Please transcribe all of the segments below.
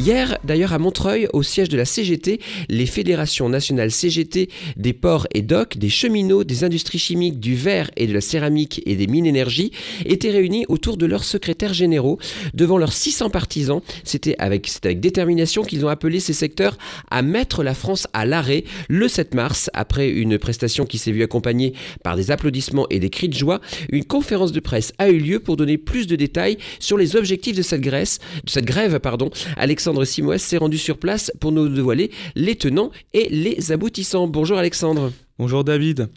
Hier, d'ailleurs, à Montreuil, au siège de la CGT, les fédérations nationales CGT des ports et docks, des cheminots, des industries chimiques, du verre et de la céramique et des mines énergie étaient réunis autour de leurs secrétaires généraux devant leurs 600 partisans. C'était avec, détermination qu'ils ont appelé ces secteurs à mettre la France à l'arrêt le 7 mars, après une prestation qui s'est vue accompagnée par des applaudissements et des cris de joie. Une conférence de presse a eu lieu pour donner plus de détails sur les objectifs de cette, de grève. Alexandre Alexandre Simoes s'est rendu sur place pour nous dévoiler les tenants et les aboutissants. Bonjour Alexandre. Bonjour David.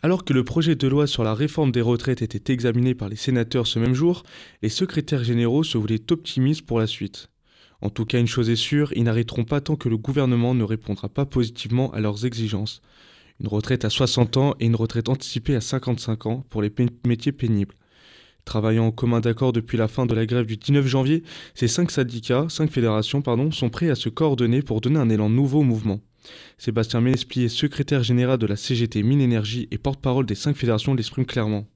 Alors que le projet de loi sur la réforme des retraites était examiné par les sénateurs ce même jour, les secrétaires généraux se voulaient optimistes pour la suite. En tout cas, une chose est sûre, ils n'arrêteront pas tant que le gouvernement ne répondra pas positivement à leurs exigences. Une retraite à 60 ans et une retraite anticipée à 55 ans pour les métiers pénibles. Travaillant en commun d'accord depuis la fin de la grève du 19 janvier, ces cinq syndicats, cinq fédérations, pardon, sont prêts à se coordonner pour donner un élan nouveau au mouvement. Sébastien Ménesplier, secrétaire général de la CGT Mine Énergie et porte-parole des cinq fédérations, l'exprime clairement.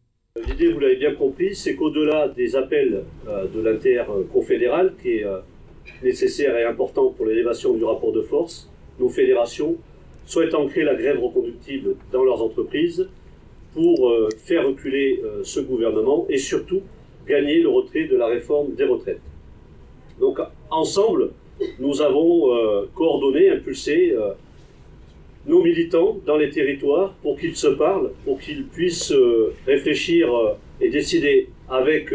L'idée, vous l'avez bien compris, c'est qu'au-delà des appels euh, de l'interconfédéral, qui est euh, nécessaire et important pour l'élévation du rapport de force, nos fédérations souhaitent ancrer la grève reconductible dans leurs entreprises pour euh, faire reculer euh, ce gouvernement et surtout gagner le retrait de la réforme des retraites. Donc ensemble, nous avons euh, coordonné, impulsé nos militants dans les territoires pour qu'ils se parlent, pour qu'ils puissent réfléchir et décider avec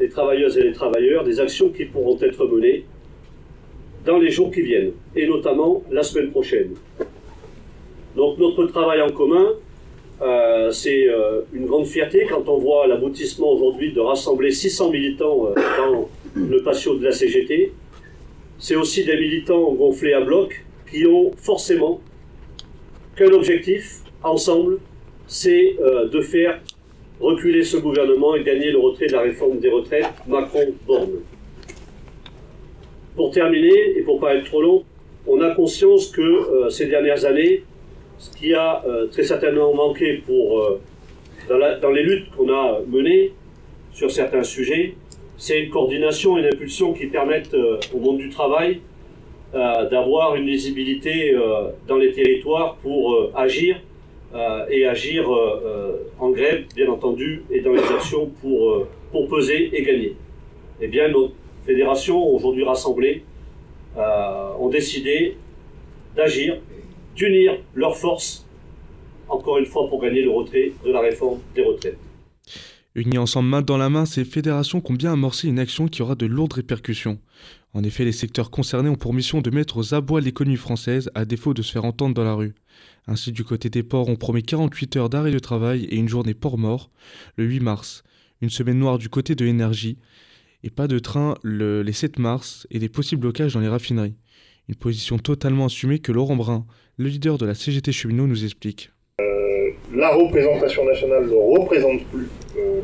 les travailleuses et les travailleurs des actions qui pourront être menées dans les jours qui viennent, et notamment la semaine prochaine. Donc notre travail en commun, euh, c'est euh, une grande fierté quand on voit l'aboutissement aujourd'hui de rassembler 600 militants euh, dans le patio de la CGT. C'est aussi des militants gonflés à bloc qui ont forcément qu'un objectif, ensemble, c'est de faire reculer ce gouvernement et gagner le retrait de la réforme des retraites Macron-Borne. Pour terminer, et pour pas être trop long, on a conscience que ces dernières années, ce qui a euh, très certainement manqué euh, dans, les luttes qu'on a menées sur certains sujets, c'est une coordination et une impulsion qui permettent euh, au monde du travail d'avoir une lisibilité dans les territoires pour agir et agir en grève, bien entendu, et dans les actions pour, pour peser et gagner. Eh bien, nos fédérations, aujourd'hui rassemblées, ont décidé d'agir d'unir leurs forces, encore une fois pour gagner le retrait de la réforme des retraites. Unis ensemble main dans la main, ces fédérations ont bien amorcé une action qui aura de lourdes répercussions. En effet, les secteurs concernés ont pour mission de mettre aux abois l'économie française à défaut de se faire entendre dans la rue. Ainsi, du côté des ports, on promet 48 heures d'arrêt de travail et une journée port mort le 8 mars. Une semaine noire du côté de l'énergie et pas de train le, les 7 mars et des possibles blocages dans les raffineries. Une position totalement assumée que Laurent Brun, le leader de la CGT Cheminot, nous explique. Euh, la représentation nationale ne représente plus euh,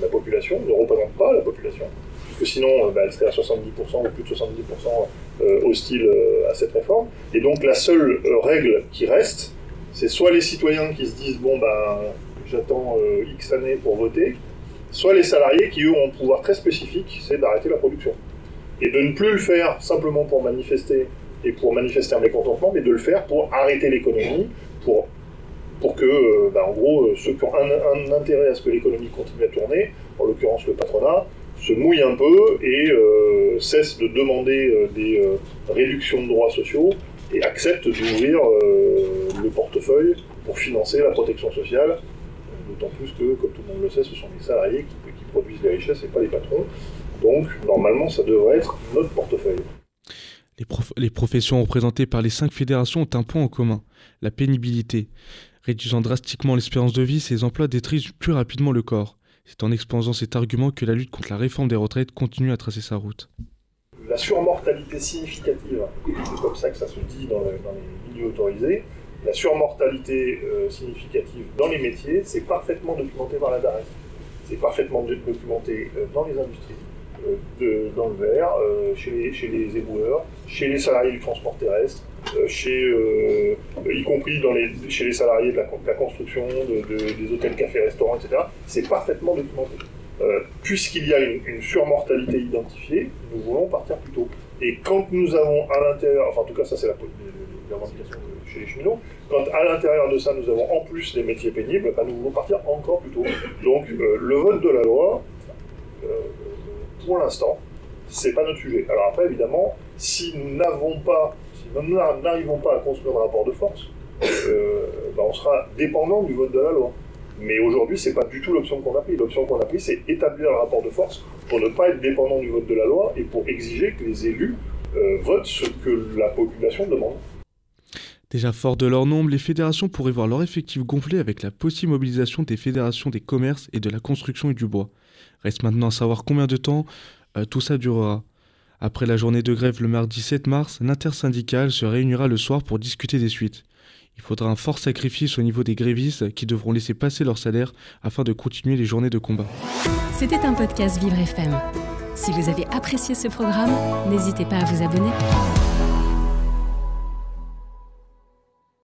la population, ne représente pas la population, puisque sinon euh, bah, elle serait à 70% ou plus de 70% hostile à cette réforme. Et donc la seule règle qui reste, c'est soit les citoyens qui se disent bon ben j'attends X années pour voter, soit les salariés qui eux ont un pouvoir très spécifique, c'est d'arrêter la production et de ne plus le faire simplement pour manifester et pour manifester un mécontentement, mais de le faire pour arrêter l'économie, pour, pour que, euh, bah, en gros, euh, ceux qui ont un, intérêt à ce que l'économie continue à tourner, en l'occurrence le patronat, se mouillent un peu et euh, cessent de demander des réductions de droits sociaux et acceptent d'ouvrir le portefeuille pour financer la protection sociale, d'autant plus que, comme tout le monde le sait, ce sont les salariés qui, qui produisent les richesses et pas les patrons. Donc, normalement, ça devrait être notre portefeuille. Les, professions représentées par les cinq fédérations ont un point en commun, la pénibilité. Réduisant drastiquement l'espérance de vie, ces emplois détruisent plus rapidement le corps. C'est en exposant cet argument que la lutte contre la réforme des retraites continue à tracer sa route. La surmortalité significative, c'est comme ça que ça se dit dans, les milieux autorisés, la surmortalité euh, significative dans les métiers, c'est parfaitement documenté par la DARES. C'est parfaitement documenté euh, dans les industries. Euh, dans le verre, euh, chez, les, chez éboueurs, chez les salariés du transport terrestre, euh, chez, y compris chez les salariés de la, construction, de, des hôtels, cafés, restaurants, etc. C'est parfaitement documenté. euh, puisqu'il y a une, surmortalité identifiée, nous voulons partir plus tôt. Et quand nous avons à l'intérieur, enfin en tout cas ça c'est la, revendication chez les cheminots, quand à l'intérieur de ça nous avons en plus des métiers pénibles, ben, nous voulons partir encore plus tôt. Donc euh, le vote de la loi, euh, pour l'instant, c'est pas notre sujet. Alors après évidemment, si nous n'avons pas, si nous n'arrivons pas à construire un rapport de force, ben, on sera dépendant du vote de la loi. Mais aujourd'hui, c'est pas du tout l'option qu'on a pris. L'option qu'on a pris, c'est établir le rapport de force pour ne pas être dépendant du vote de la loi et pour exiger que les élus euh, votent ce que la population demande. Déjà fort de leur nombre, les fédérations pourraient voir leur effectif gonfler avec la possible mobilisation des fédérations des commerces et de la construction et du bois. Reste maintenant à savoir combien de temps euh, tout ça durera. Après la journée de grève le mardi 7 mars, l'intersyndicale se réunira le soir pour discuter des suites. Il faudra un fort sacrifice au niveau des grévistes qui devront laisser passer leur salaire afin de continuer les journées de combat. C'était un podcast Vivre FM. Si vous avez apprécié ce programme, n'hésitez pas à vous abonner.